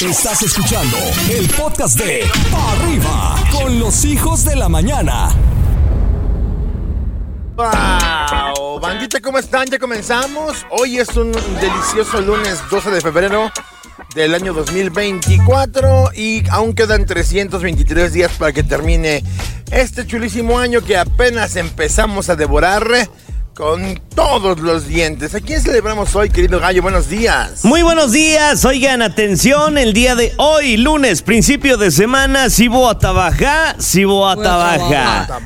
Estás escuchando el podcast de Arriba con los hijos de la mañana. ¡Wow! Bandita, ¿cómo están? Ya comenzamos. Hoy es un delicioso lunes 12 de febrero del año 2024 y aún quedan 323 días para que termine este chulísimo año que apenas empezamos a devorar con todos los dientes. ¿A quién celebramos hoy, querido gallo? Buenos días. Muy buenos días, oigan, atención, el día de hoy, lunes, principio de semana, si voy a trabajar, si voy a trabajar.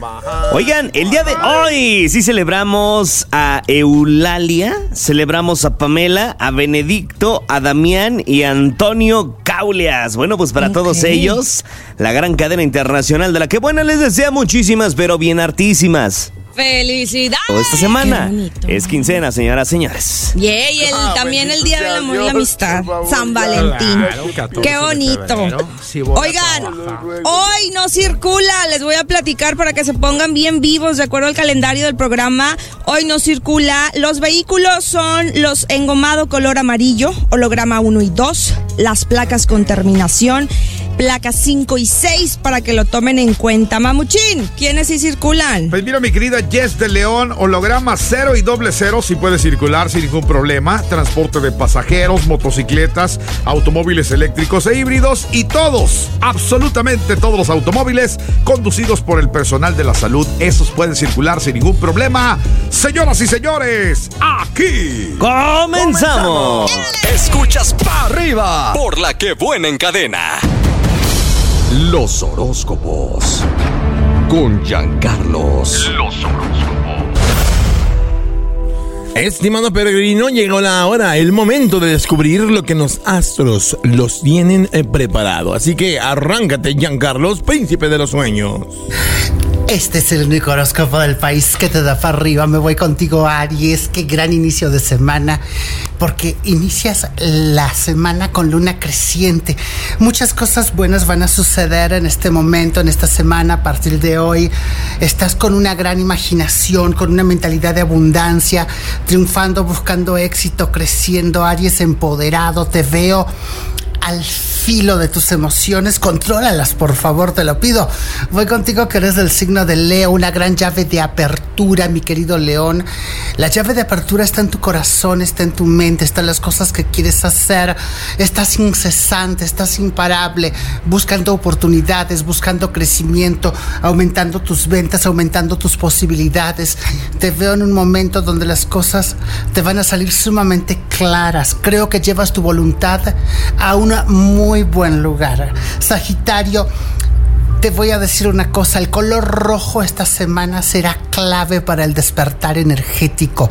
Oigan, el día de hoy sí celebramos a Eulalia, celebramos a Pamela, a Benedicto, a Damián y a Antonio Caulias. Bueno, pues para todos ellos, la gran cadena internacional de la que, bueno, les desea muchísimas, pero bien hartísimas. ¡Felicidades! Esta semana es quincena, señoras, señores. Y el, Ah, también el Día del Amor y la Amistad, favor, San. Valentín. Claro, 14 Qué bonito. Oigan, hoy no circula, les voy a platicar para que se pongan bien vivos de acuerdo al calendario del programa. Hoy no circula. Los vehículos son los engomado color amarillo, holograma 1 y 2, las placas con terminación, placas 5 y 6 para que lo tomen en cuenta. Mamuchín, ¿quiénes sí circulan? Pues mira, mi querida Jess de León, holograma cero y doble cero, si puede circular sin ningún problema. Transporte de pasajeros, motocicletas, automóviles eléctricos e híbridos y todos, absolutamente todos los automóviles conducidos por el personal de la salud. Esos pueden circular sin ningún problema. Señoras y señores, aquí. ¡Comenzamos! Escuchas Pa' Arriba por la que buena en cadena. Los horóscopos. Con Giancarlos. Los Estimado peregrino, llegó la hora, el momento de descubrir lo que los astros los tienen eh, preparado. Así que arráncate, Giancarlos, príncipe de los sueños. Este es el único horóscopo del país que te da para arriba. Me voy contigo, Aries. Qué gran inicio de semana. Porque inicias la semana con luna creciente. Muchas cosas buenas van a suceder en este momento, en esta semana, a partir de hoy. Estás con una gran imaginación, con una mentalidad de abundancia, triunfando, buscando éxito, creciendo. Aries empoderado. Te veo al filo de tus emociones, contrólalas, por favor, te lo pido. Voy contigo que eres del signo de Leo, una gran llave de apertura, mi querido León. La llave de apertura está en tu corazón, está en tu mente, están las cosas que quieres hacer. Estás incesante, estás imparable, buscando oportunidades, buscando crecimiento, aumentando tus ventas, aumentando tus posibilidades. Te veo en un momento donde las cosas te van a salir sumamente claras. Creo que llevas tu voluntad a un muy buen lugar. Sagitario, te voy a decir una cosa, el color rojo esta semana será clave para el despertar energético,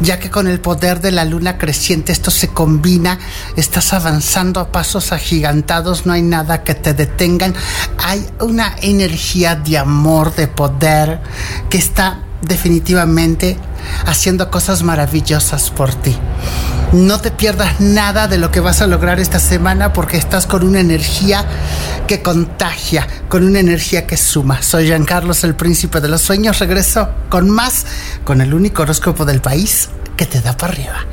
ya que con el poder de la luna creciente esto se combina, estás avanzando a pasos agigantados, no hay nada que te detengan, hay una energía de amor, de poder, que está definitivamente haciendo cosas maravillosas por ti. No te pierdas nada de lo que vas a lograr esta semana porque estás con una energía que contagia, con una energía que suma. Soy Giancarlos, el príncipe de los sueños. Regreso con más, con el único horóscopo del país que te da para arriba.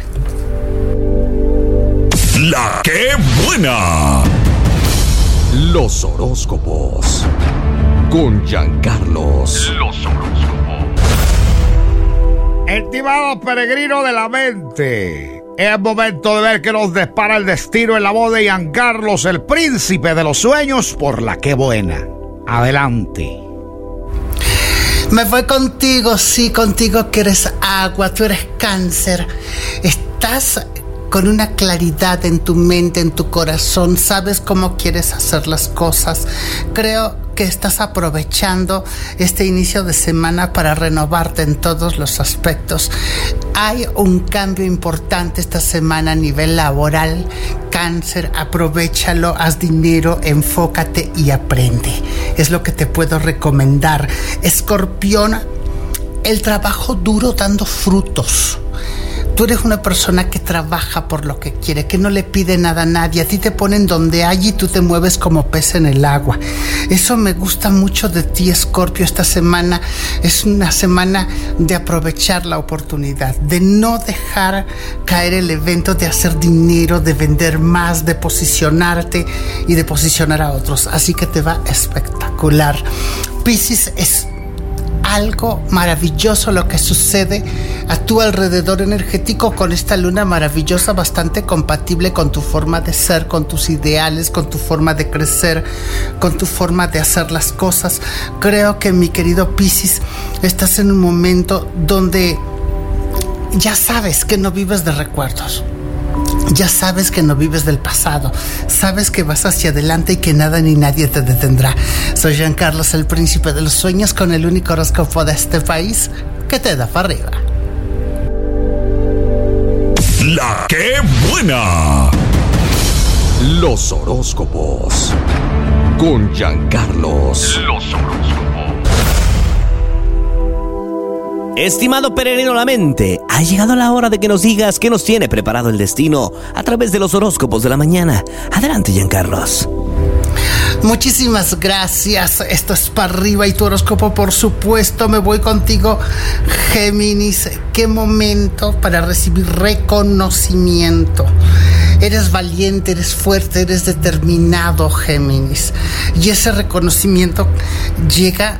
La buena. Los horóscopos. Con Giancarlos. Los Estimado peregrino de la mente, es momento de ver que nos dispara el destino en la voz de Giancarlos, el príncipe de los sueños, por la que buena. Adelante. Me voy contigo, sí, contigo que eres agua, tú eres cáncer. Estás con una claridad en tu mente, en tu corazón, sabes cómo quieres hacer las cosas. Creo que estás aprovechando este inicio de semana para renovarte en todos los aspectos. Hay un cambio importante esta semana a nivel laboral. Cáncer, aprovechalo, haz dinero, enfócate y aprende. Es lo que te puedo recomendar. Escorpión, el trabajo duro dando frutos tú eres una persona que trabaja por lo que quiere, que no le pide nada a nadie. A ti te ponen donde hay y tú te mueves como pez en el agua. Eso me gusta mucho de ti, Escorpio, esta semana. Es una semana de aprovechar la oportunidad, de no dejar caer el evento, de hacer dinero, de vender más, de posicionarte y de posicionar a otros. Así que te va espectacular. Piscis es algo maravilloso lo que sucede a tu alrededor energético con esta luna maravillosa, bastante compatible con tu forma de ser, con tus ideales, con tu forma de crecer, con tu forma de hacer las cosas. Creo que mi querido Piscis, estás en un momento donde ya sabes que no vives de recuerdos. Ya sabes que no vives del pasado, sabes que vas hacia adelante y que nada ni nadie te detendrá. Soy Jean Carlos, el príncipe de los sueños, con el único horóscopo de este país que te da para arriba. La que buena. Los horóscopos. Con Giancarlos. Los horóscopos. Estimado peregrino la mente, ha llegado la hora de que nos digas qué nos tiene preparado el destino a través de los horóscopos de la mañana. Adelante, Giancarlos. Muchísimas gracias. Esto es para arriba y tu horóscopo, por supuesto. Me voy contigo, Géminis. Qué momento para recibir reconocimiento. Eres valiente, eres fuerte, eres determinado, Géminis. Y ese reconocimiento llega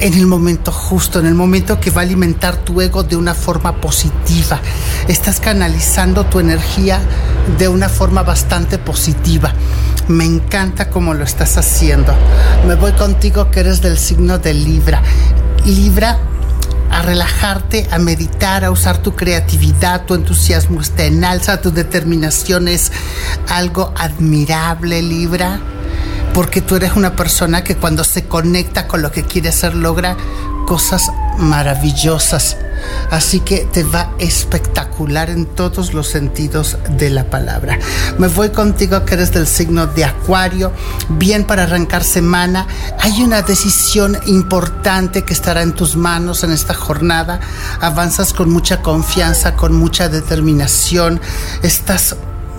en el momento justo, en el momento que va a alimentar tu ego de una forma positiva. Estás canalizando tu energía de una forma bastante positiva. Me encanta cómo lo estás haciendo. Me voy contigo que eres del signo de Libra. Libra a relajarte, a meditar, a usar tu creatividad, tu entusiasmo está en alza, tu determinación es algo admirable, Libra porque tú eres una persona que cuando se conecta con lo que quiere hacer logra cosas maravillosas. Así que te va espectacular en todos los sentidos de la palabra. Me voy contigo que eres del signo de Acuario. Bien para arrancar semana. Hay una decisión importante que estará en tus manos en esta jornada. Avanzas con mucha confianza, con mucha determinación. Estás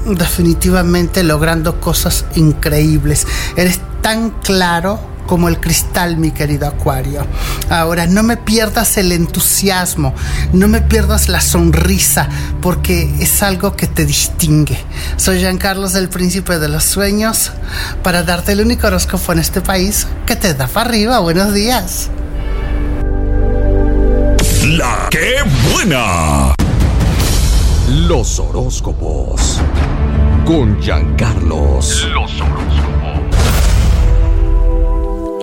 definitivamente logrando cosas increíbles. Eres tan claro como el cristal, mi querido Acuario. Ahora, no me pierdas el entusiasmo, no me pierdas la sonrisa, porque es algo que te distingue. Soy Jean Carlos, el príncipe de los sueños, para darte el único horóscopo en este país que te da para arriba. Buenos días. La buena. Los horóscopos. Con Giancarlos. Los horóscopos.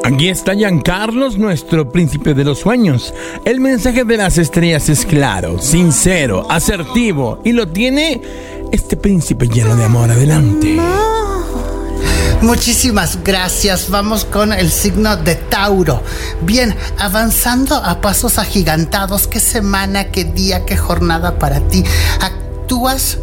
Aquí está Giancarlos, nuestro príncipe de los sueños. El mensaje de las estrellas es claro, sincero, asertivo y lo tiene este príncipe lleno de amor. Adelante. Muchísimas gracias. Vamos con el signo de Tauro. Bien, avanzando a pasos agigantados. ¿Qué semana, qué día, qué jornada para ti? Actúas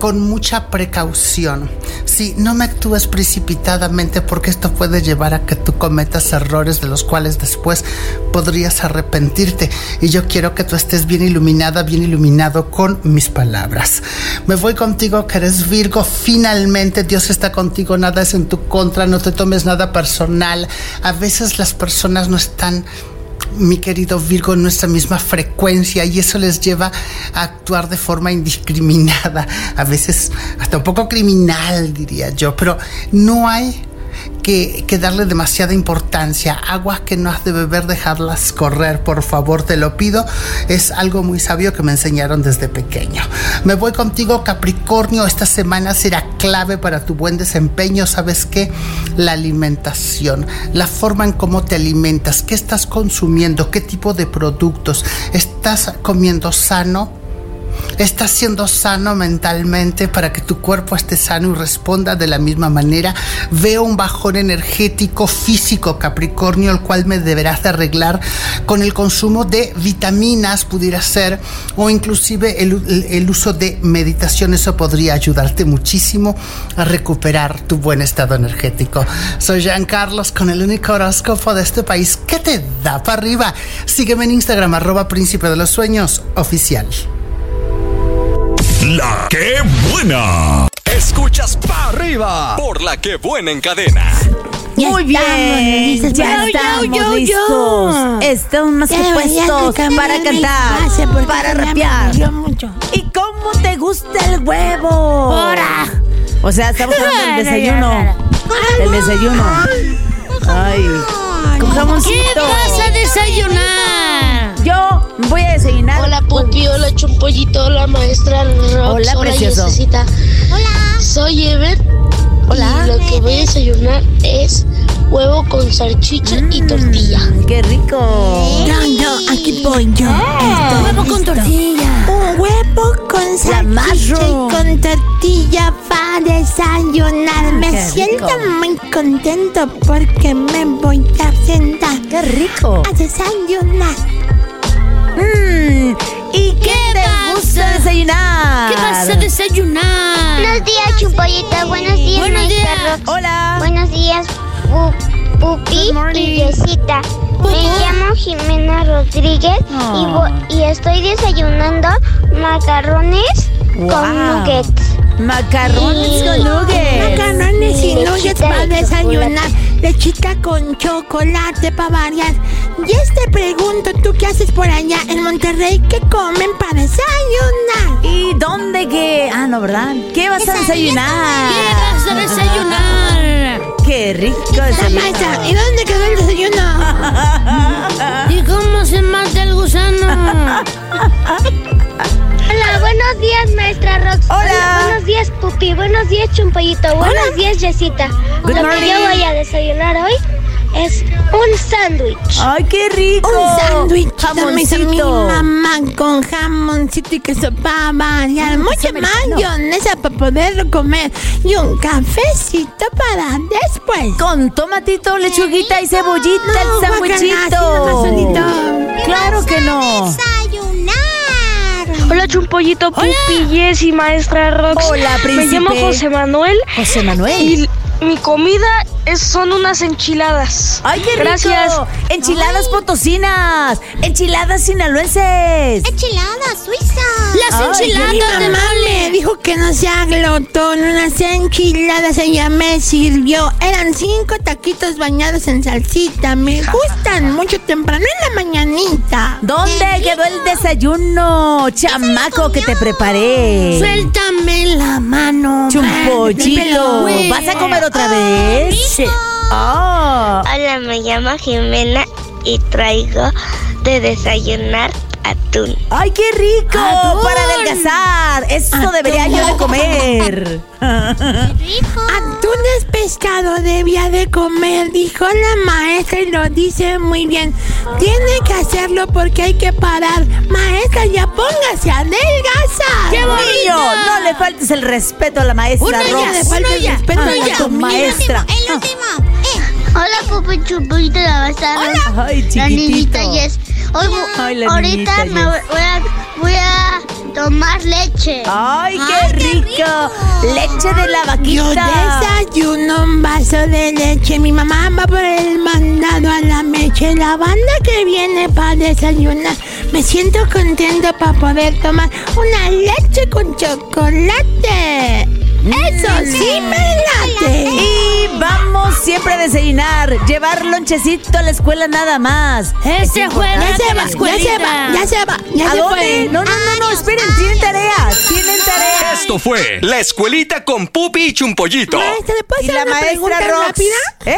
con mucha precaución. Sí, no me actúes precipitadamente porque esto puede llevar a que tú cometas errores de los cuales después podrías arrepentirte. Y yo quiero que tú estés bien iluminada, bien iluminado con mis palabras. Me voy contigo que eres Virgo. Finalmente Dios está contigo, nada es en tu contra, no te tomes nada personal. A veces las personas no están mi querido Virgo, nuestra misma frecuencia y eso les lleva a actuar de forma indiscriminada, a veces hasta un poco criminal, diría yo, pero no hay que, darle demasiada importancia. Aguas que no has de beber, dejarlas correr, por favor, te lo pido. Es algo muy sabio que me enseñaron desde pequeño. Me voy contigo, Capricornio. Esta semana será clave para tu buen desempeño. ¿Sabes qué? La alimentación, la forma en cómo te alimentas, qué estás consumiendo, qué tipo de productos. ¿Estás comiendo sano? Estás siendo sano mentalmente para que tu cuerpo esté sano y responda de la misma manera. Veo un bajón energético físico Capricornio, el cual me deberás de arreglar con el consumo de vitaminas, pudiera ser, o inclusive el, el uso de meditación. Eso podría ayudarte muchísimo a recuperar tu buen estado energético. Soy Jean Carlos con el único horóscopo de este país que te da para arriba. Sígueme en Instagram, arroba príncipe de los sueños oficial. La que buena. Escuchas para arriba por la que buena en cadena. Muy bien, ya estamos listos. Estamos más que puestos para cantar, para rapear. ¿Y cómo te gusta el huevo? O sea, estamos hablando del desayuno. Del desayuno. Ay. ¿Qué vas a desayunar? Yo voy a desayunar. Hola Pupi, hola Chumpollito, hola maestra Rox, Hola, precioso. Hola. Soy Ever. Hola. Y lo que voy a desayunar es huevo con salchicha y tortilla. Mm, ¡Qué rico! No, no, aquí voy yo. Huevo con tortilla. Un huevo con salchicha y con tortilla para desayunar. Me qué siento rico. muy contento porque me voy a sentar ¡Qué rico! a desayunar. Mm, ¿Y qué, te vas gusta a- desayunar? ¿Qué vas a desayunar? Buenos días, Chupollito. Buenos días, Buenos maestra días. Rox. Hola. Buenos días, Pu- Pupi y Yesita. Me llamo Jimena Rodríguez y, Oh. vo- y estoy desayunando macarrones Wow. con nuggets. Macarrones Y- con nuggets. Macarrones y nuggets de para desayunar. chocolate. Lechita con chocolate para variar. Y te pregunto, ¿tú qué haces por allá en Monterrey? ¿Qué comen para desayunar? ¿Y dónde qué? Ah, no, ¿verdad? ¿Qué vas a desayunar? ¿Qué vas a desayunar? ¡Qué rico ¿y dónde quedó el desayuno? ¿Y cómo se mata el gusano? Hola, buenos días, maestra Rox. Hola. Buenos días, Pupi. Buenos días, Chumpollito. Buenos días, Yesita. Good Lo morning. que yo voy a desayunar hoy es un sándwich. ¡Ay, qué rico! Un sándwich hizo mi Jamoncito. mamá con jamoncito y queso para variar. Mm, americano. mayonesa para poderlo comer. Y un cafecito para después. Con tomatito, lechuguita y cebollita, No, el solito. Claro que no. Hola Chumpollito, Pupi, Jessy, maestra Rox. Hola, Me príncipe. llamo José Manuel José Manuel. y mi comida es, son unas enchiladas. ¡Ay, qué rico! Gracias. Enchiladas potosinas, enchiladas sinaloenses. Enchiladas suizas. Las Mi enchiladas de me mole. dijo que no sea glotón, unas enchiladas ella me sirvió. Eran cinco taquitos bañados en salsita. Me gustan mucho temprano en la mañanita. ¿Dónde quedó el desayuno, chamaco, que te preparé? Suéltame la mano. Chumpollito. ¿vas a comer otra vez? Oh, Hola, me llamo Jimena y traigo de desayunar atún. ¡Ay, qué rico! Atún. Para adelgazar. Eso debería yo de comer. Atún es pescado, debía de comer, dijo la maestra y lo dice muy bien. Tiene que hacerlo porque hay que parar. Maestra, ya póngase a adelgazar. ¡Qué Niño, bonito! no le faltes el respeto a la maestra Una ya, Rox. Le falta el respeto una a la ya. comida. maestra. El último. eh. Hola, Pupi Chumpollito, la maestra Rox. Ay, La niñita chiquitito. Hoy, Ay, la ahorita me voy a, voy a tomar leche. ¡Ay, qué, rico! Leche de la Yo vaquita. desayuno un vaso de leche. Mi mamá va por el mandado a la meche. La banda que viene para desayunar. Me siento contento para poder tomar una leche con chocolate. Eso sí me late. Y vamos siempre a desayunar. Llevar lonchecito a la escuela nada más. Ese juega Ya se va, ya se va, ya se va, ya ¿A se dónde? fue. No, no, no, no, esperen, tienen tarea. Tienen tarea. Esto fue La Escuelita con Pupi y Chumpollito. Maestra, ¿le puedo Y hacer la una maestra pregunta Rox. rápida? ¿Eh?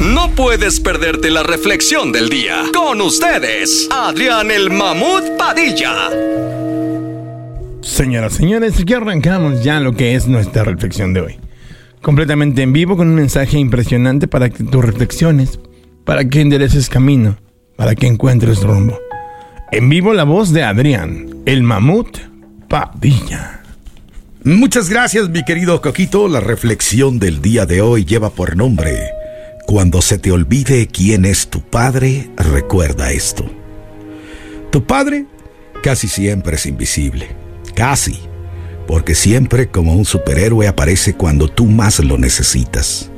No puedes perderte la reflexión del día. Con ustedes, Adrián el Mamut Padilla. Señoras, señores, aquí arrancamos ya lo que es nuestra reflexión de hoy. Completamente en vivo con un mensaje impresionante para que tú reflexiones, para que endereces camino, para que encuentres rumbo. En vivo la voz de Adrián, el mamut Padilla. Muchas gracias, mi querido Coquito. La reflexión del día de hoy lleva por nombre Cuando se te olvide quién es tu padre, recuerda esto. Tu padre casi siempre es invisible. Casi. Porque siempre como un superhéroe aparece cuando tú más lo necesitas.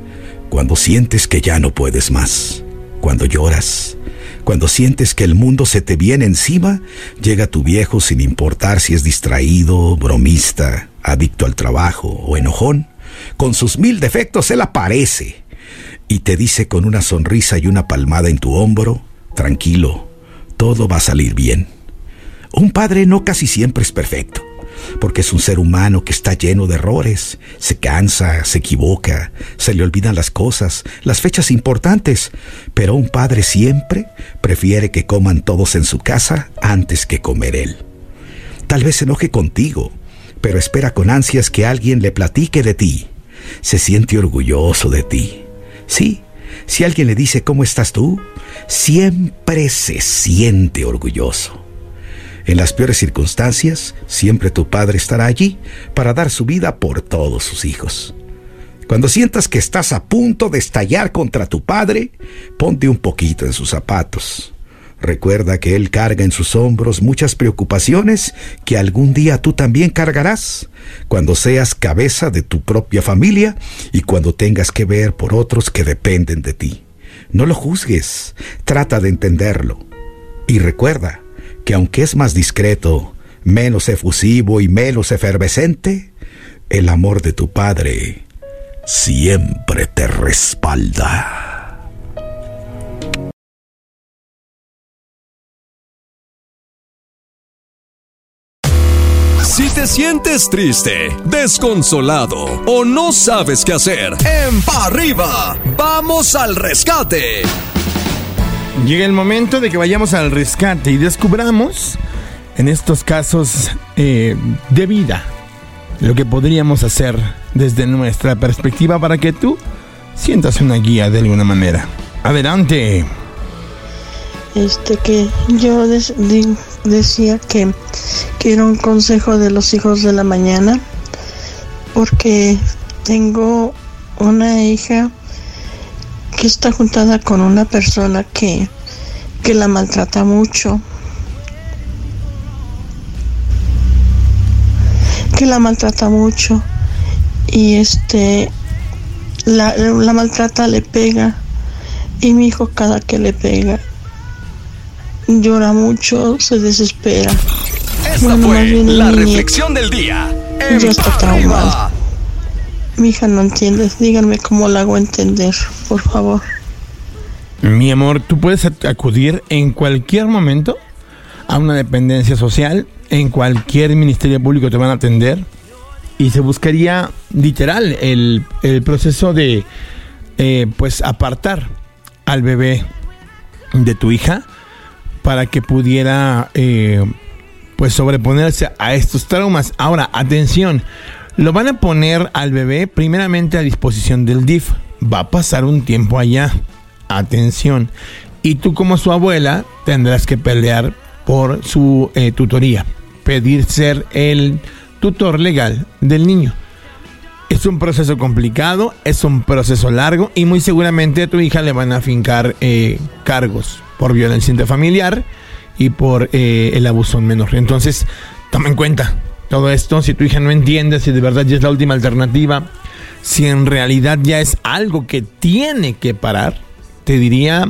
Cuando sientes que ya no puedes más. Cuando lloras. Cuando sientes que el mundo se te viene encima, llega tu viejo sin importar si es distraído, bromista, adicto al trabajo o enojón. Con sus mil defectos él aparece y te dice con una sonrisa y una palmada en tu hombro, tranquilo, todo va a salir bien. Un padre no casi siempre es perfecto porque es un ser humano que está lleno de errores, se cansa, se equivoca, se le olvidan las cosas, las fechas importantes, pero un padre siempre prefiere que coman todos en su casa antes que comer él. Tal vez se enoje contigo, pero espera con ansias que alguien le platique de ti. Se siente orgulloso de ti. Sí, si alguien le dice cómo estás tú, siempre se siente orgulloso. En las peores circunstancias, siempre tu padre estará allí para dar su vida por todos sus hijos. Cuando sientas que estás a punto de estallar contra tu padre, ponte un poquito en sus zapatos. Recuerda que Él carga en sus hombros muchas preocupaciones que algún día tú también cargarás, cuando seas cabeza de tu propia familia y cuando tengas que ver por otros que dependen de ti. No lo juzgues, trata de entenderlo. Y recuerda, que aunque es más discreto, menos efusivo y menos efervescente, el amor de tu padre siempre te respalda. Si te sientes triste, desconsolado o no sabes qué hacer, en Pa' arriba, vamos al rescate. Llega el momento de que vayamos al rescate y descubramos en estos casos eh, de vida lo que podríamos hacer desde nuestra perspectiva para que tú sientas una guía de alguna manera. Adelante. Este que yo decía que quiero un consejo de los hijos de la mañana porque tengo una hija que está juntada con una persona que, que la maltrata mucho. Que la maltrata mucho. Y este la, la maltrata, le pega. Y mi hijo cada que le pega llora mucho, se desespera. Esta fue la reflexión del día. Ya está traumado. Mi hija no entiende. Díganme cómo la hago entender, por favor. Mi amor, tú puedes acudir en cualquier momento a una dependencia social, en cualquier ministerio público te van a atender y se buscaría literal el, proceso de eh, pues apartar al bebé de tu hija para que pudiera eh, pues sobreponerse a estos traumas. Ahora, atención, lo van a poner al bebé primeramente a disposición del DIF. Va a pasar un tiempo allá. Atención. Y tú como su abuela tendrás que pelear por su eh, tutoría. Pedir ser el tutor legal del niño. Es un proceso complicado, es un proceso largo y muy seguramente a tu hija le van a fincar eh, cargos por violencia intrafamiliar y por eh, el abuso menor. Entonces, toma en cuenta, todo esto, si tu hija no entiende, si de verdad ya es la última alternativa, si en realidad ya es algo que tiene que parar, te diría,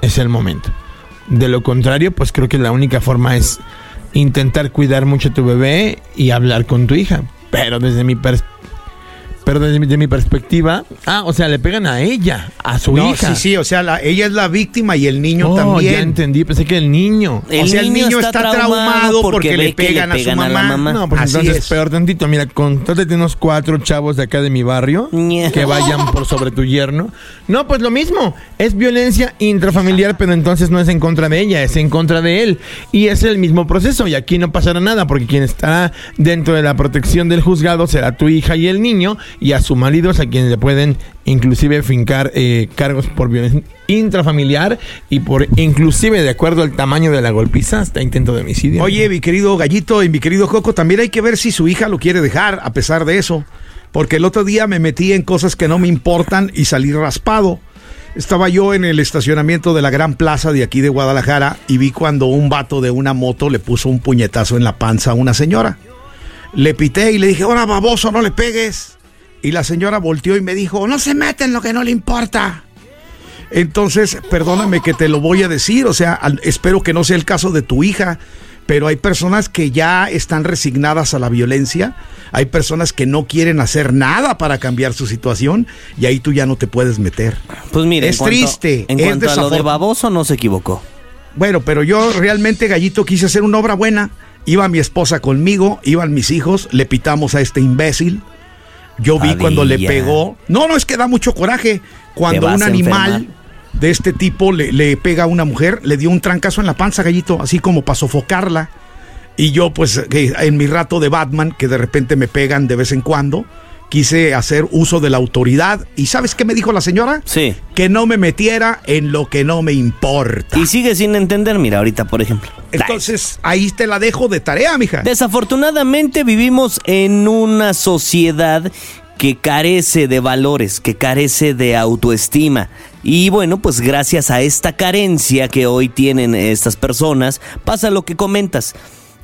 es el momento. De lo contrario, pues creo que la única forma es intentar cuidar mucho a tu bebé y hablar con tu hija. Pero desde mi perspectiva, pero desde mi, perspectiva, ah, o sea, le pegan a ella, a su hija. Sí, sí, o sea, ella es la víctima y el niño oh, también. Ya entendí, pensé que el niño. o sea, el niño está, traumado porque, le pegan, a su mamá. No, pues entonces peor tantito. Mira, contáctate unos cuatro chavos de acá de mi barrio que vayan por sobre tu yerno. No, pues lo mismo. Es violencia intrafamiliar, pero entonces no es en contra de ella, es en contra de él. Y es el mismo proceso. Y aquí no pasará nada porque quien está dentro de la protección del juzgado será tu hija y el niño y a su marido a quienes le pueden inclusive fincar eh, cargos por violencia intrafamiliar y por inclusive de acuerdo al tamaño de la golpiza hasta intento de homicidio. Oye, mi querido Gallito y mi querido Coco, también hay que ver si su hija lo quiere dejar a pesar de eso, porque el otro día me metí en cosas que no me importan y salí raspado. Estaba yo en el estacionamiento de la Gran Plaza de aquí de Guadalajara y vi cuando un vato de una moto le puso un puñetazo en la panza a una señora. Le pité y le dije, ahora baboso, no le pegues. Y la señora volteó y me dijo, no se mete en lo que no le importa. Entonces, perdóname que te lo voy a decir, o sea, espero que no sea el caso de tu hija, pero hay personas que ya están resignadas a la violencia, hay personas que no quieren hacer nada para cambiar su situación y ahí tú ya no te puedes meter. Pues mire, es en cuanto- triste, En es cuanto a lo de baboso, no se equivocó. Bueno, pero yo realmente, Gallito, quise hacer una obra buena. Iba mi esposa conmigo, iban mis hijos, le pitamos a este imbécil. Yo vi Padilla. cuando le pegó. No, no, es que da mucho coraje. Cuando un animal de este tipo le, le pega a una mujer, le dio un trancazo en la panza, Gallito, así como para sofocarla. Y yo, pues, que en mi rato de Batman, que de repente me pegan de vez en cuando, quise hacer uso de la autoridad. ¿Y sabes qué me dijo la señora? Sí. Que no me metiera en lo que no me importa. Y sigue sin entender, mira, ahorita, por ejemplo. Entonces, ahí te la dejo de tarea, mija. Desafortunadamente vivimos en una sociedad que carece de valores, que carece de autoestima. Y bueno, pues gracias a esta carencia que hoy tienen estas personas, pasa lo que comentas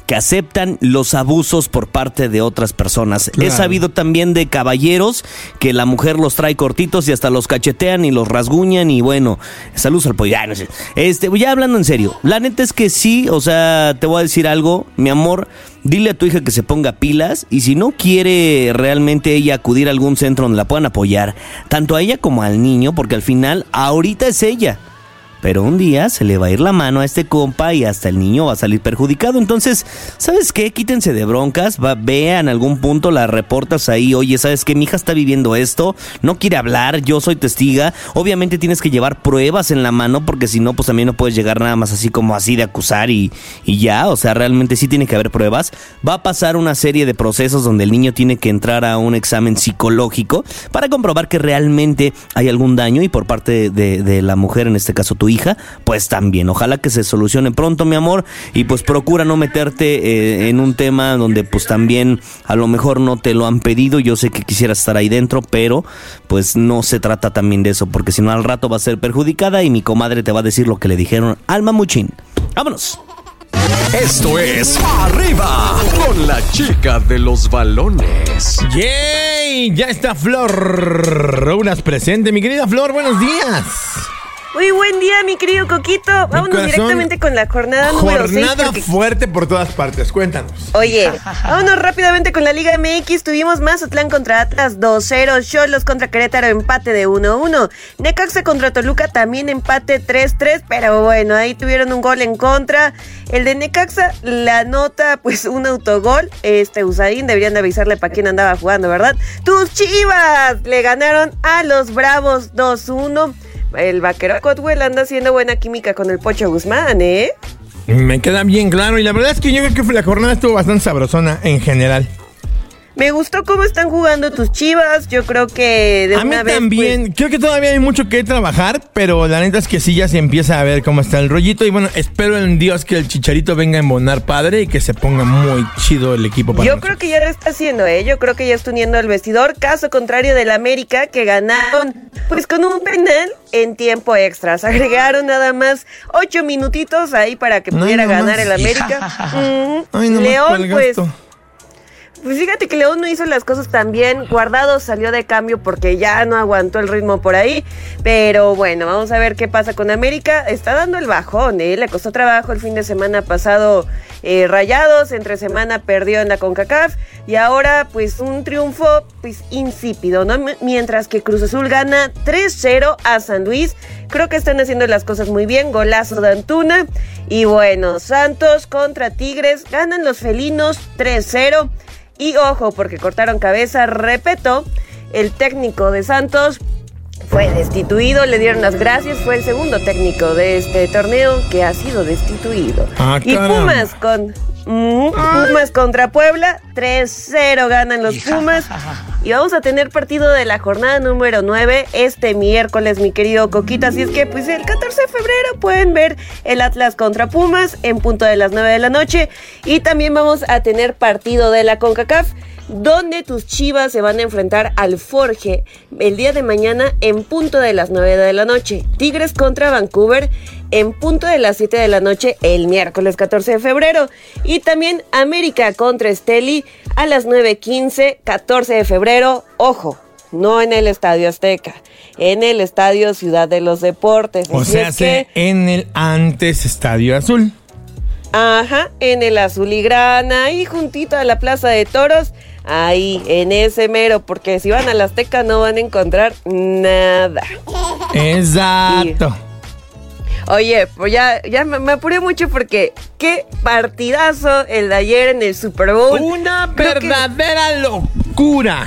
que aceptan los abusos por parte de otras personas. He sabido también de caballeros que la mujer los trae cortitos y hasta los cachetean y los rasguñan y bueno, saludos al pollo. No sé. Este, ya hablando en serio, la neta es que sí, o sea, te voy a decir algo, mi amor, dile a tu hija que se ponga pilas y si no quiere realmente ella acudir a algún centro donde la puedan apoyar, tanto a ella como al niño, porque al final ahorita es ella. Pero un día se le va a ir la mano a este compa y hasta el niño va a salir perjudicado. Entonces, ¿sabes qué? Quítense de broncas, va, vean algún punto, la reportas ahí, oye, ¿sabes qué? Mi hija está viviendo esto, no quiere hablar, yo soy testiga. Obviamente tienes que llevar pruebas en la mano porque si no, pues también no puedes llegar nada más así como así de acusar y, y ya. O sea, realmente sí tiene que haber pruebas. Va a pasar una serie de procesos donde el niño tiene que entrar a un examen psicológico para comprobar que realmente hay algún daño y por parte de, de la mujer, en este caso tu hija, pues también. Ojalá que se solucione pronto, mi amor, y pues procura no meterte eh, en un tema donde pues también a lo mejor no te lo han pedido. Yo sé que quisieras estar ahí dentro, pero pues no se trata también de eso, porque si no al rato va a ser perjudicada y mi comadre te va a decir lo que le dijeron al mamuchín. Vámonos. Esto es Arriba con la chica de los balones. ¡Yay! Ya está Flor. Unas presente, mi querida Flor, buenos días. Muy buen día, mi querido Coquito. Vámonos directamente con la jornada número 6. Jornada fuerte por todas partes, cuéntanos. Oye, vámonos rápidamente con la Liga MX. Tuvimos Mazatlán contra Atlas 2-0, Cholos contra Querétaro empate de 1-1, Necaxa contra Toluca también empate 3-3, pero bueno, ahí tuvieron un gol en contra. El de Necaxa la nota, pues un autogol. Este Usain deberían de avisarle para quién andaba jugando, ¿verdad? Tus Chivas le ganaron a los Bravos 2-1. El vaquero Cotwell anda haciendo buena química con el Pocho Guzmán, ¿eh? Me queda bien claro y la verdad es que yo creo que la jornada estuvo bastante sabrosona en general. Me gustó cómo están jugando tus chivas. Yo creo que de A mí vez. también, pues, creo que todavía hay mucho que trabajar, pero la neta es que sí ya se empieza a ver cómo está el rollito. Y bueno, espero en Dios que el chicharito venga a embonar padre y que se ponga muy chido el equipo para yo nosotros. creo que ya lo está haciendo, ¿eh? Yo creo que ya está uniendo al vestidor. Caso contrario del América, que ganaron, pues con un penal en tiempo extra. Se agregaron nada más ocho minutitos ahí para que pudiera no ganar el América. Mm, Ay, nomás León, el pues. Pues fíjate que León no hizo las cosas tan bien. Guardado salió de cambio porque ya no aguantó el ritmo por ahí. Pero bueno, vamos a ver qué pasa con América. Está dando el bajón, ¿eh? Le costó trabajo el fin de semana pasado eh, Rayados. Entre semana perdió en la CONCACAF. Y ahora, pues un triunfo pues insípido, ¿no? Mientras que Cruz Azul gana 3-0 a San Luis. Creo que están haciendo las cosas muy bien. Golazo de Antuna. Y bueno, Santos contra Tigres. Ganan los felinos 3-0. Y ojo, porque cortaron cabeza, repito, el técnico de Santos fue destituido, le dieron las gracias, fue el segundo técnico de este torneo que ha sido destituido. Ah, y. Pumas con Pumas contra Puebla, 3-0 ganan los Pumas. Y vamos a tener partido de la jornada número 9 este miércoles, mi querido Coquita. Así es que, pues el 14 de febrero pueden ver el Atlas contra Pumas en punto de las 9 de la noche. Y también vamos a tener partido de la CONCACAF donde tus chivas se van a enfrentar al Forge el día de mañana en punto de las 9 de la noche. Tigres contra Vancouver en punto de las 7 de la noche el miércoles 14 de febrero. Y también América contra Esteli a las 9.15, 14 de febrero. Ojo, no en el Estadio Azteca, en el Estadio Ciudad de los Deportes. O sea, que- en el antes Estadio Azul. Ajá, en el Azul y Grana, ahí juntito a la Plaza de Toros, ahí, en ese mero, porque si van a la Azteca no van a encontrar nada. Exacto. Oye, pues ya, ya me, me apuré mucho porque qué partidazo el de ayer en el Super Bowl. Una Creo que- verdadera locura.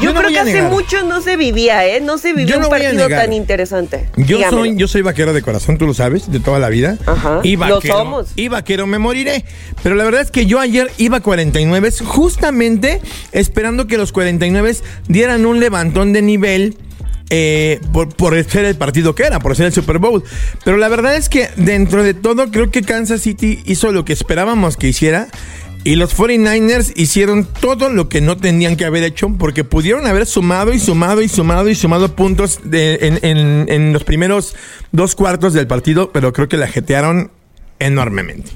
Yo, no creo que hace mucho no se vivía, ¿eh? No se vivía Yo no un partido tan interesante. Yo Dígamelo. soy, yo soy vaquero de corazón, tú lo sabes, de toda la vida. Ajá, y lo vaquero, somos. Y vaquero me moriré. Pero la verdad es que yo ayer iba a 49, justamente esperando que los 49 dieran un levantón de nivel. Eh, por, ser el partido que era, por ser el Super Bowl. Pero la verdad es que dentro de todo creo que Kansas City hizo lo que esperábamos que hiciera. Y los 49ers hicieron todo lo que no tenían que haber hecho porque pudieron haber sumado y sumado y sumado y sumado puntos en los primeros dos cuartos del partido, pero creo que la jetearon enormemente.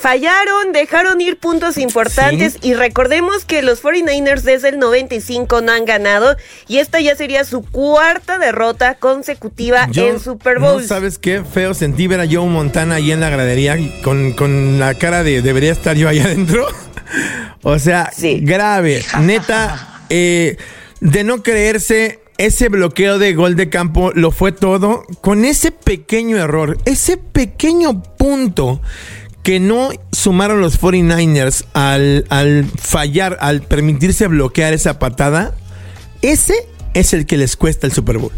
Fallaron, dejaron ir puntos importantes y recordemos que los 49ers desde el 95 no han ganado y esta ya sería su cuarta derrota consecutiva en Super Bowl. No sabes qué feo sentí ver a Joe Montana ahí en la gradería con, con la cara de debería estar yo allá adentro. o sea, grave. Neta, eh, de no creerse, ese bloqueo de gol de campo lo fue todo con ese pequeño error, ese pequeño punto que no sumaron los 49ers al, al fallar, al permitirse bloquear esa patada, ese es el que les cuesta el Super Bowl.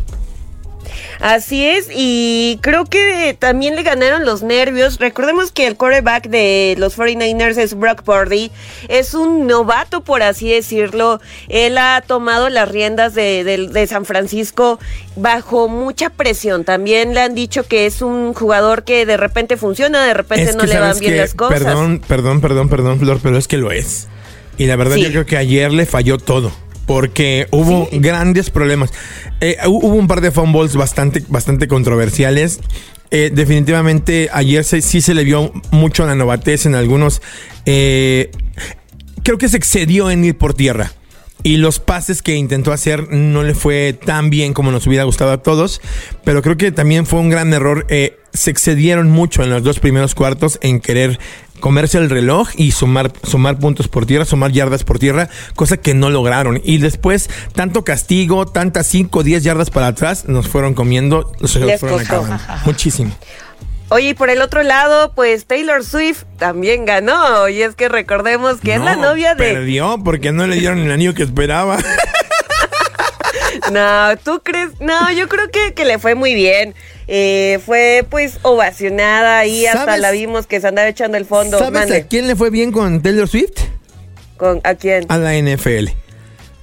Así es, y creo que también le ganaron los nervios. Recordemos que el quarterback de los 49ers es Brock Purdy. Es un novato, por así decirlo. Él ha tomado las riendas de, de- de San Francisco bajo mucha presión. También le han dicho que es un jugador que de repente funciona, de repente Es no le van bien que- las cosas. Perdón, perdón, perdón, perdón, Flor, pero es que lo es. Y la verdad Sí. yo creo que ayer le falló todo. Porque hubo grandes problemas. Eh, hu- hubo un par de fumbles bastante, bastante controversiales. Eh, definitivamente ayer se- sí se le vio mucho la novatez en algunos. eh, creo que se excedió en ir por tierra. Y los pases que intentó hacer no le fue tan bien como nos hubiera gustado a todos. Pero creo que también fue un gran error. eh, se excedieron mucho en los dos primeros cuartos en querer comerse el reloj y sumar, sumar puntos por tierra, sumar yardas por tierra, cosa que no lograron. Y después, tanto castigo, tantas 5 o 10 yardas para atrás, nos fueron comiendo, los Les fueron. Muchísimo. Oye, y por el otro lado, pues Taylor Swift también ganó. Y es que recordemos que es la No, novia de. Perdió porque no le dieron el anillo que esperaba. No, ¿tú crees? No, yo creo que, que le fue muy bien. Eh, fue pues ovacionada y hasta la vimos que se andaba echando el fondo. ¿Sabes Mande. a quién le fue bien con Taylor Swift? ¿Con, ¿A quién? A la NFL.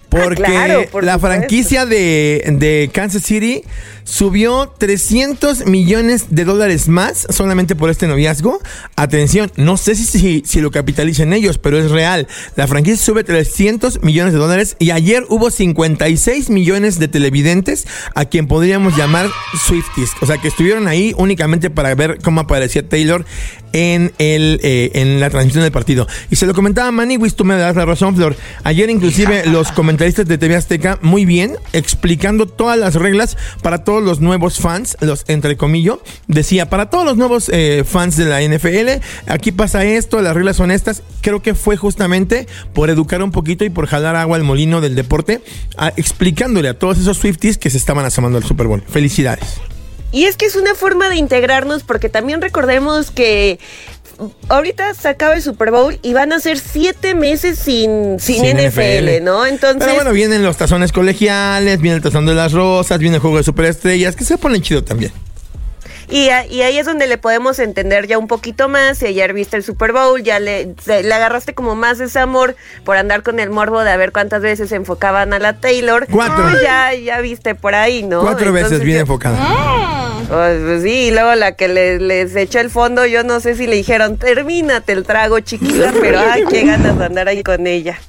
Porque Ah, claro, por la supuesto. franquicia de, de Kansas City subió 300 millones de dólares más solamente por este noviazgo. Atención, no sé si, si, si lo capitalicen ellos, pero es real. La franquicia sube 300 millones de dólares y ayer hubo 56 millones de televidentes a quien podríamos llamar Swifties. O sea, que estuvieron ahí únicamente para ver cómo aparecía Taylor en, el, eh, en la transmisión del partido. Y se lo comentaba Maniwis, tú me das la razón, Flor. Ayer inclusive los comentaristas de TV Azteca muy bien explicando todas las reglas para todos los nuevos fans, los entre comillas, decía, para todos los nuevos eh, fans de la NFL, aquí pasa esto, las reglas son estas. Creo que fue justamente por educar un poquito y por jalar agua al molino del deporte, explicándole a todos esos Swifties que se estaban asomando al Super Bowl. Felicidades. Y es que es una forma de integrarnos porque también recordemos que ahorita se acaba el Super Bowl y van a ser siete meses sin, sin, Sin NFL, ¿no? Entonces, Pero bueno, vienen los tazones colegiales, viene el tazón de las rosas, viene el juego de superestrellas, que se ponen chido también. Y, a- y ahí es donde le podemos entender ya un poquito más. Si ayer viste el Super Bowl, ya le, se- le agarraste como más ese amor por andar con el morbo de a ver cuántas veces enfocaban a la Taylor. Cuatro. Pues ya, ya viste por ahí, ¿no? Cuatro veces bien enfocada. Pues, pues sí, y luego la que le- les echó el fondo, yo no sé si le dijeron, termínate el trago, chiquita, pero ay, qué ganas de andar ahí con ella.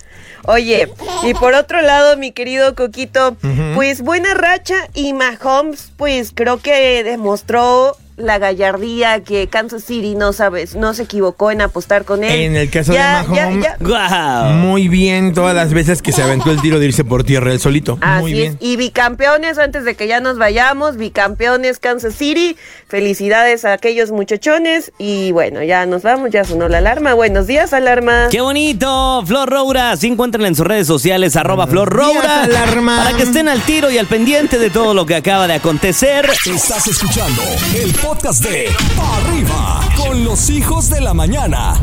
Oye, y por otro lado, mi querido Coquito, pues buena racha y Mahomes, pues creo que demostró la gallardía que Kansas City no sabes, no se equivocó en apostar con él. En el caso Ya, de ya, Mahomes, muy bien todas las veces que se aventó el tiro de irse por tierra él solito. Así muy es. bien. Y bicampeones, antes de que ya nos vayamos, bicampeones Kansas City. Felicidades a aquellos muchachones. Y bueno, ya nos vamos, ya sonó la alarma. Buenos días, alarma. ¡Qué bonito! Flor Roura, se encuentran en sus redes sociales, arroba Flor Roura, días, alarma. para que estén al tiro y al pendiente de todo lo que acaba de acontecer. Estás escuchando el podcast de Pa' Arriba con los hijos de la mañana.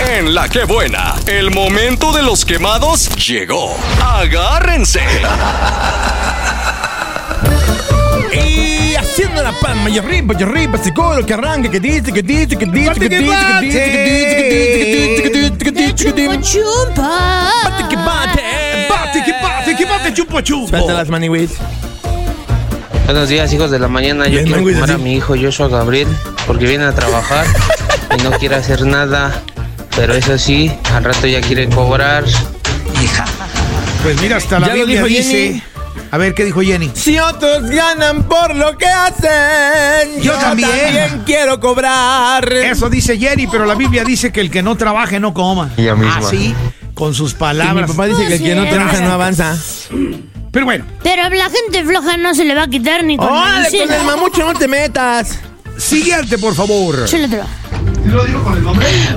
En la que buena, el momento de los quemados llegó. Agárrense. Y haciendo la palma y arriba y arriba, coro que arranca, que dice, que dice, que dice, que dice, que dice, que dice, que dice, que dice, dice, Chupa. Bate que bate. Bate, que bate, que bate, chupo, chupo. Suelta las maniwis. Buenos días, hijos de la mañana. Yo Bien, quiero quemar a así. mi hijo Joshua Gabriel porque viene a trabajar y no quiere hacer nada. Pero eso sí, al rato ya quiere cobrar. Pues mira, hasta la Ya lo Biblia dijo dice. Jenny. A ver, ¿qué dijo Jenny? Si otros ganan por lo que hacen, Yo también. quiero cobrar. Eso dice Jenny, pero la Biblia dice que el que no trabaje no coma. Ella misma. Así, con sus Y mi palabras. papá dice que el que no trabaja no avanza. Pero bueno, Pero a la gente floja no se le va a quitar ni con ¡Órale, con el mamucho no te metas! siguiente, por favor.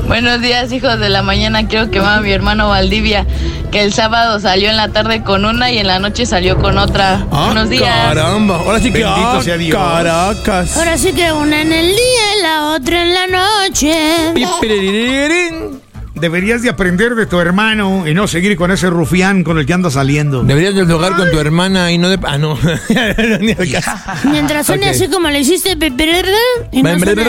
Buenos días, hijos de la mañana. Quiero quemar a mi hermano Valdivia, que el sábado salió en la tarde con una y en la noche salió con otra. Buenos días. Ah, Caramba, ahora sí que Bendito ah, sea Dios. Caracas. Ahora sí que una en el día y la otra en la noche. Deberías de aprender de tu hermano y no seguir con ese rufián con el que anda saliendo. Deberías de jugar con tu hermana y no de. Ah, no. Ni. Mientras suene Ok. así como le hiciste y no, suena-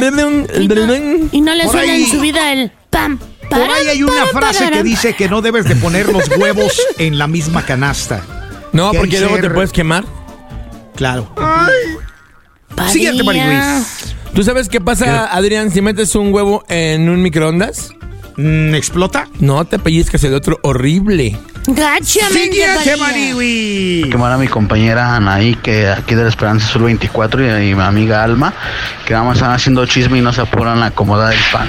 y no, y no le suena en su vida el pam. Por ahí hay una frase que dice que no debes de poner los huevos en la misma canasta. No, Que porque luego te ser- puedes quemar. Claro. Padilla. Siguiente, Mariluis. ¿Tú sabes qué pasa, Adrián, si metes un huevo en un microondas? Mm, ¿Explota? No, te pellizcas el otro horrible. Gachamente, Siguiente, Padilla. Mariluis. quemar a mi compañera Anaí, que aquí de la Esperanza Sur 24, y, y mi amiga Alma, que vamos están haciendo chisme y no se apuran a acomodar el pan.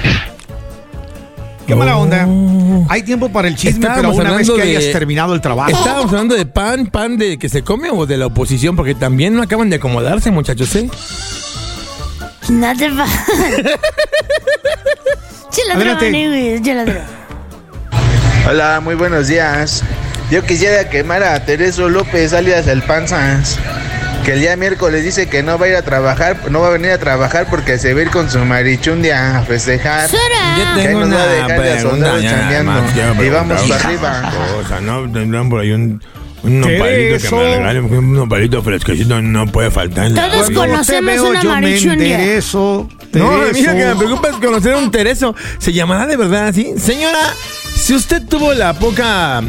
Qué mala onda. Hay tiempo para el chisme, pero una vez que hablando de- hayas terminado el trabajo. Estábamos hablando de pan, pan de que se come o de la oposición, porque también no acaban de acomodarse, muchachos, ¿eh? No te otro. Hola, muy buenos días. Yo quisiera quemar a Tereso López, alias El Panzas, que el día miércoles dice que no va a ir a trabajar, no va a venir a trabajar porque se va a ir con su marichundia a festejar. Yo Que ahí tengo nos va a una dejar de pregunta, ya, chambeando. más quiero Y vamos para arriba. cosa, ¿no? Tendrán por ahí un, un ¿Qué nopalito es que eso? me regalen, porque un nopalito fresquecito no puede faltar. en la Todos vida. Conocemos veo, una yo me enderezo. No, a mí Tereso. lo que me preocupa es conocer a un Tereso. ¿Se llamará de verdad así? Señora, si usted tuvo la poca.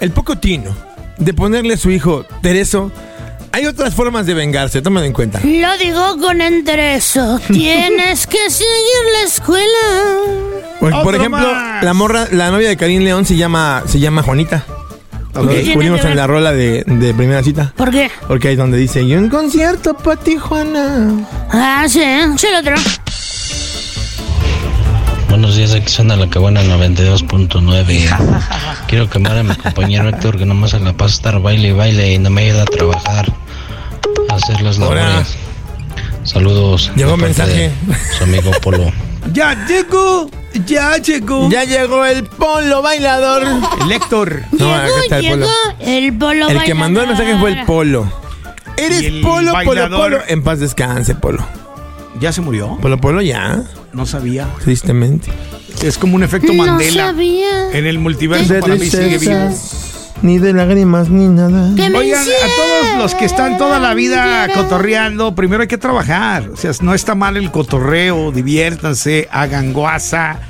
el poco tino de ponerle a su hijo Tereso, hay otras formas de vengarse, tómalo en cuenta. Lo digo con enterezo. Tienes que seguir la escuela. Por, ejemplo, más. la morra, la novia de Karim León se llama, se llama Juanita. Lo descubrimos en la rola de, de primera cita. ¿Por qué? Porque ahí es donde dice, y un concierto para ti, Juana. Ah, sí, échale otro. Buenos días, aquí suena la que buena 92.9. Quiero quemar a mi compañero Héctor que nomás se la pasa a estar baile y baile y no me ayuda a trabajar, a hacer las labores. Saludos. Llegó parte mensaje. de Su amigo Polo. Ya llegó, ya llegó. Ya llegó el polo bailador. El Héctor. No, acá Llegó, está el polo. llegó el polo El que mandó el mensaje fue el polo. Eres el polo, polo, bailador. polo. En paz descanse, polo. ¿Ya se murió? Polo, polo, ya. No sabía. Tristemente. Es como un efecto No Mandela. sabía. En el multiverso De para mí sigue vivo. tristezas, ni de lágrimas, ni nada. Oigan, a todos los que están toda la vida cotorreando, primero hay que trabajar. O sea, no está mal el cotorreo, diviértanse, hagan guasa,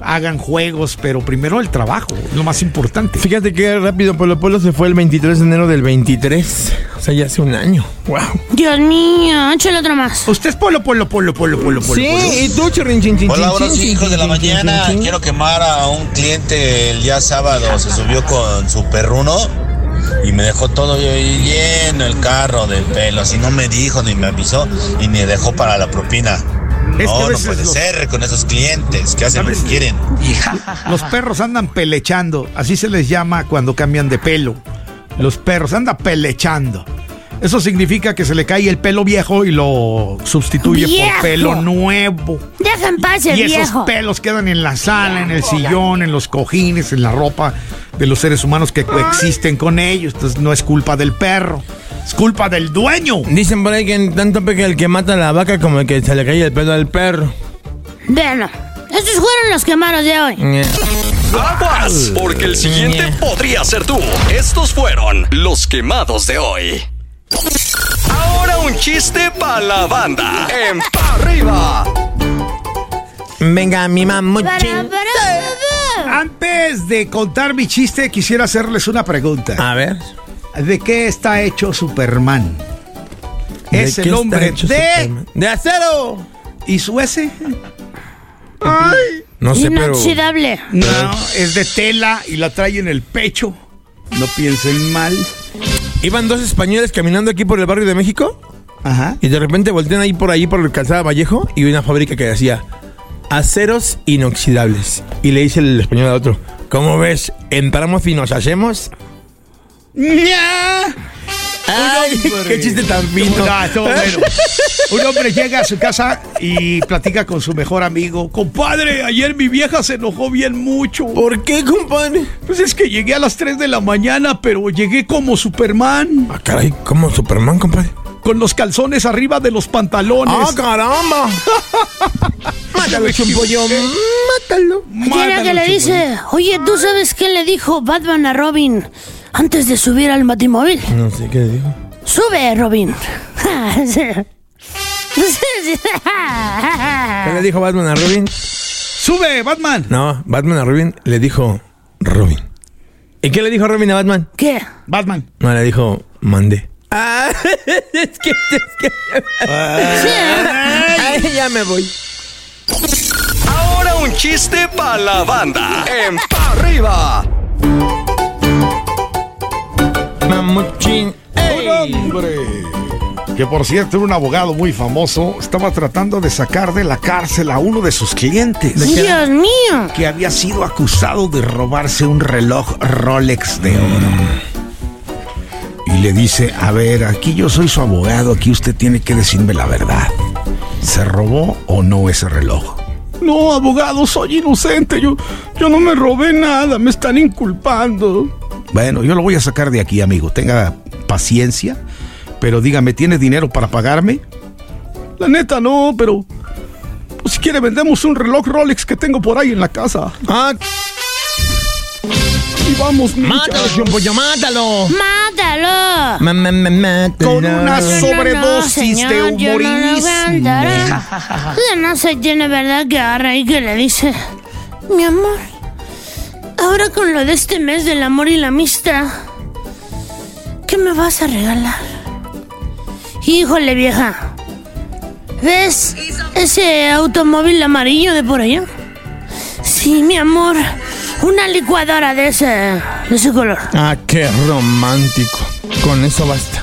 hagan juegos, pero primero el trabajo, lo más importante. Fíjate que rápido Polo Polo se fue el 23 de enero del 23. O sea, ya hace un año. Wow. Dios mío, échale otro más. Usted es polo, polo, polo, polo, polo, polo. Sí, polo. y tú, chirrin, chin, chin, Hola, chin, hijos de la mañana. chin, chin. Quiero quemar a un cliente el día sábado. Se subió con su perruno y me dejó todo lleno el carro de pelo. Así no me dijo, ni me avisó, y ni dejó para la propina. Es que a no, no puede los- ser con esos clientes que hacen lo que quieren. Los perros andan pelechando, así se les llama cuando cambian de pelo. Los perros andan pelechando. Eso significa que se le cae el pelo viejo y lo sustituye Viejo. por pelo nuevo. Deja en paz el Y esos viejo. pelos quedan en la sala, en el sillón, en los cojines, en la ropa de los seres humanos que coexisten con ellos. Entonces no es culpa del perro, es culpa del dueño. Dicen por ahí que tanto peca el que mata a la vaca como el que se le cae el pelo al perro. Bueno, estos fueron los quemados de hoy. Aguas, porque el siguiente podría ser tú. Estos fueron los quemados de hoy. Ahora un chiste para la banda. En pa' arriba. Venga, mi mamuchín. Antes de contar mi chiste, quisiera hacerles una pregunta. A ver. ¿De qué está hecho Superman? ¿De Es el hombre de... Superman? ¡De acero! ¿Y su S? Ay. No sé, pero. Inoxidable. No, es de tela y la trae en el pecho. No piensen mal. Iban dos españoles caminando aquí por el barrio de México. Ajá. Y de repente voltean ahí por ahí por el calzada Vallejo y una fábrica que decía aceros inoxidables. Y le dice el español al otro, ¿cómo ves? ¿Entramos y nos hacemos? Ay, Un hombre. qué chiste tan fino. Ah, estuvo bueno. Un hombre llega a su casa y platica con su mejor amigo. Compadre, ayer mi vieja se enojó bien mucho. ¿Por qué, compadre? Pues es que llegué a las 3 de la mañana, pero llegué como Superman. Ah, caray, ¿cómo Superman, compadre? Con los calzones arriba de los pantalones. ¡Ah, caramba! Mátalo, chumpollo, mátalo. Tiene que le dice, oye, ¿tú sabes qué le dijo Batman a Robin antes de subir al batimóvil? No sé qué le dijo. Sube, Robin. ¿Qué le dijo Batman a Robin? ¡Sube, Batman! No, Batman a Robin le dijo Robin. ¿Y qué le dijo Robin a Batman? ¿Qué? Batman. No, le dijo mandé. Ah, es que, es que. Ay, ya me voy. Ahora un chiste para la banda. En pa' arriba. Mamuchín. ¡Un hombre! Que por cierto era un abogado muy famoso, estaba tratando de sacar de la cárcel a uno de sus clientes. Dios mío. Que había sido acusado de robarse un reloj Rolex de oro. Y le dice, a ver, aquí yo soy su abogado, aquí usted tiene que decirme la verdad. ¿Se robó o no ese reloj? No, abogado, soy inocente. Yo, yo no me robé nada, me están inculpando. Bueno, yo lo voy a sacar de aquí, amigo. Tenga paciencia. Pero dígame, ¿tiene dinero para pagarme? La neta no, pero... Pues si quiere vendemos un reloj Rolex que tengo por ahí en la casa. Ah, Y vamos, mátalo, chumpollo, mátalo. ¡Mátalo! Ma, ma, ma, mátalo. Con una No, no, sobredosis señor, de yo no lo humorismo. Ya no se tiene verdad que agarra y que le dice, mi amor, ahora con lo de este mes del amor y la amistad, ¿qué me vas a regalar? Híjole vieja, ¿ves ese automóvil amarillo de por allá? Sí, mi amor, una licuadora de ese, de ese color. Ah, qué romántico. Con eso basta.